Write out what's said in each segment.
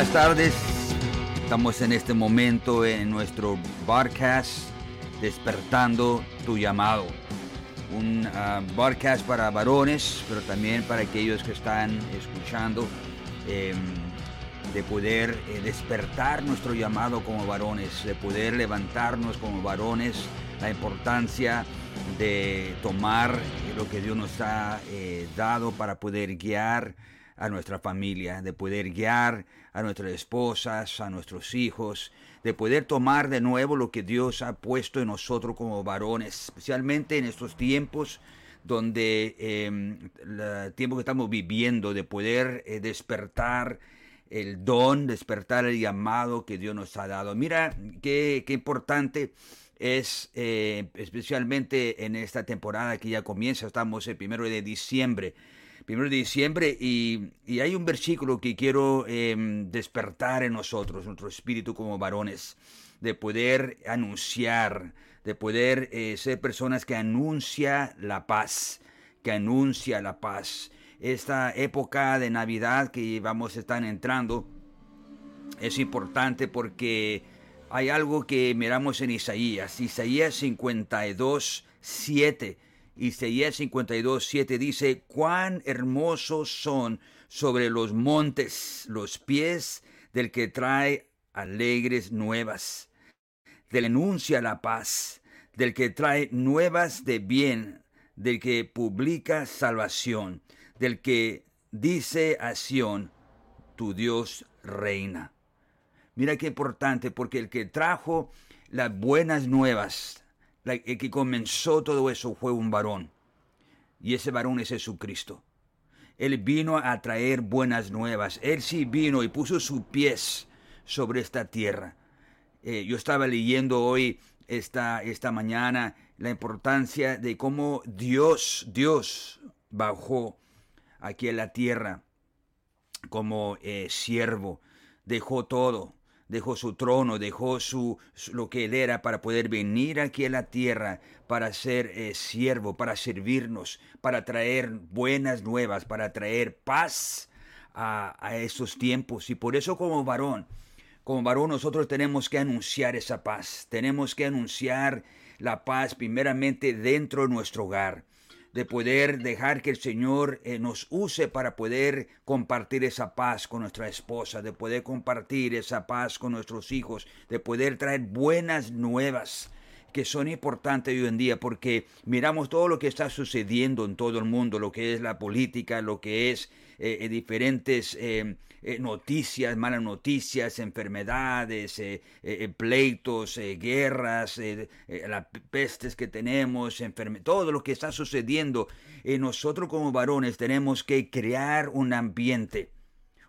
buenas tardes. Estamos en este momento en nuestro broadcast Despertando tu llamado. Un uh, broadcast para varones, pero también para aquellos que están escuchando, eh, de poder eh, despertar nuestro llamado como varones, de poder levantarnos como varones, la importancia de tomar lo que Dios nos ha eh, dado para poder guiar a nuestra familia, de poder guiar a nuestras esposas, a nuestros hijos, de poder tomar de nuevo lo que Dios ha puesto en nosotros como varones, especialmente en estos tiempos donde eh, el tiempo que estamos viviendo, de poder eh, despertar el don, despertar el llamado que Dios nos ha dado. Mira qué, qué importante es eh, especialmente en esta temporada que ya comienza, estamos el primero de diciembre, primero de diciembre y, y hay un versículo que quiero eh, despertar en nosotros, nuestro espíritu como varones, de poder anunciar, de poder eh, ser personas que anuncia la paz, que anuncia la paz. Esta época de Navidad que vamos a estar entrando es importante porque hay algo que miramos en Isaías. Isaías 52, 7. Isaías 52, 7 dice, cuán hermosos son sobre los montes los pies del que trae alegres nuevas, del enuncia la paz, del que trae nuevas de bien, del que publica salvación, del que dice a Sión, tu Dios reina. Mira qué importante, porque el que trajo las buenas nuevas, el que comenzó todo eso fue un varón. Y ese varón es Jesucristo. Él vino a traer buenas nuevas. Él sí vino y puso sus pies sobre esta tierra. Eh, yo estaba leyendo hoy, esta, esta mañana, la importancia de cómo Dios, Dios bajó aquí a la tierra como eh, siervo, dejó todo, dejó su trono, dejó su, lo que él era para poder venir aquí a la tierra, para ser eh, siervo, para servirnos, para traer buenas nuevas, para traer paz a, a esos tiempos. Y por eso como varón, como varón nosotros tenemos que anunciar esa paz, tenemos que anunciar la paz primeramente dentro de nuestro hogar de poder dejar que el Señor eh, nos use para poder compartir esa paz con nuestra esposa, de poder compartir esa paz con nuestros hijos, de poder traer buenas nuevas que son importantes hoy en día porque miramos todo lo que está sucediendo en todo el mundo, lo que es la política, lo que es eh, eh diferentes eh, noticias, malas noticias, enfermedades, pleitos, guerras, las pestes que tenemos, todo lo que está sucediendo. nosotros como varones tenemos que crear un ambiente,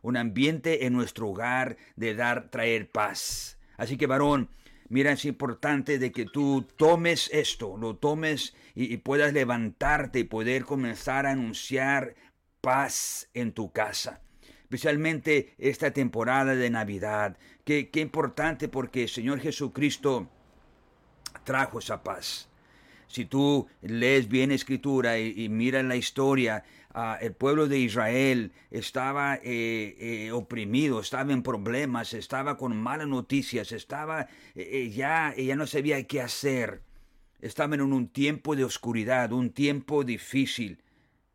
un ambiente en nuestro hogar de dar, traer paz. Así que varón, Mira, es importante de que tú tomes esto, lo tomes y, puedas levantarte y poder comenzar a anunciar paz en tu casa. Especialmente esta temporada de Navidad. Qué, qué importante porque el Señor Jesucristo trajo esa paz. Si tú lees bien escritura y, y miras la historia, uh, el pueblo de Israel estaba eh, eh, oprimido, estaba en problemas, estaba con malas noticias, estaba eh, ya, ya no sabía qué hacer. Estaban en un tiempo de oscuridad, un tiempo difícil.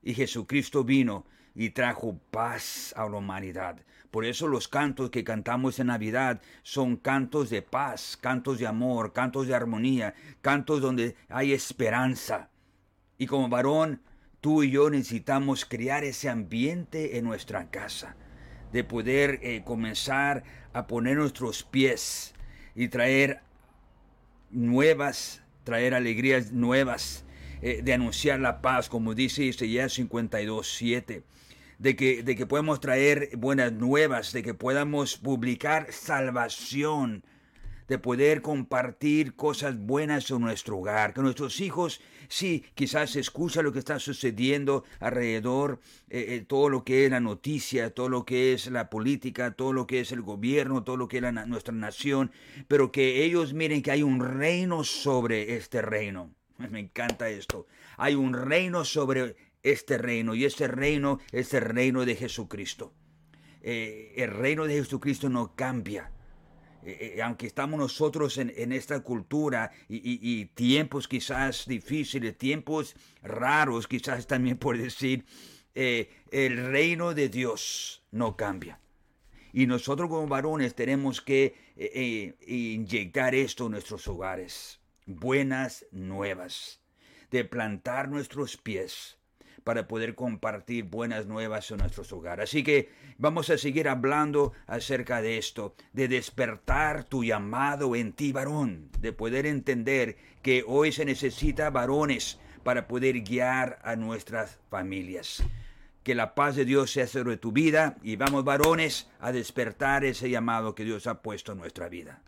Y Jesucristo vino y trajo paz a la humanidad. Por eso los cantos que cantamos en Navidad son cantos de paz, cantos de amor, cantos de armonía, cantos donde hay esperanza. Y como varón, tú y yo necesitamos crear ese ambiente en nuestra casa, de poder eh, comenzar a poner nuestros pies y traer nuevas, traer alegrías nuevas, eh, de anunciar la paz, como dice Isaías 52, 7 de que, de que podemos traer buenas nuevas, de que podamos publicar salvación, de poder compartir cosas buenas en nuestro hogar, que nuestros hijos, sí, quizás escuchan lo que está sucediendo alrededor, eh, eh, todo lo que es la noticia, todo lo que es la política, todo lo que es el gobierno, todo lo que es la, nuestra nación, pero que ellos miren que hay un reino sobre este reino. Me encanta esto. Hay un reino sobre este reino y este reino es el reino de Jesucristo. eh, el reino de Jesucristo no cambia. Eh, eh, aunque estamos nosotros en, esta cultura y, tiempos quizás difíciles, tiempos raros, quizás también por decir, el reino de Dios no cambia. Y nosotros como varones tenemos que inyectar esto en nuestros hogares. Buenas nuevas. De plantar nuestros pies para poder compartir buenas nuevas en nuestros hogares. Así que vamos a seguir hablando acerca de esto, de despertar tu llamado en ti, varón, de poder entender que hoy se necesita varones para poder guiar a nuestras familias. Que la paz de Dios sea sobre tu vida y vamos varones a despertar ese llamado que Dios ha puesto en nuestra vida.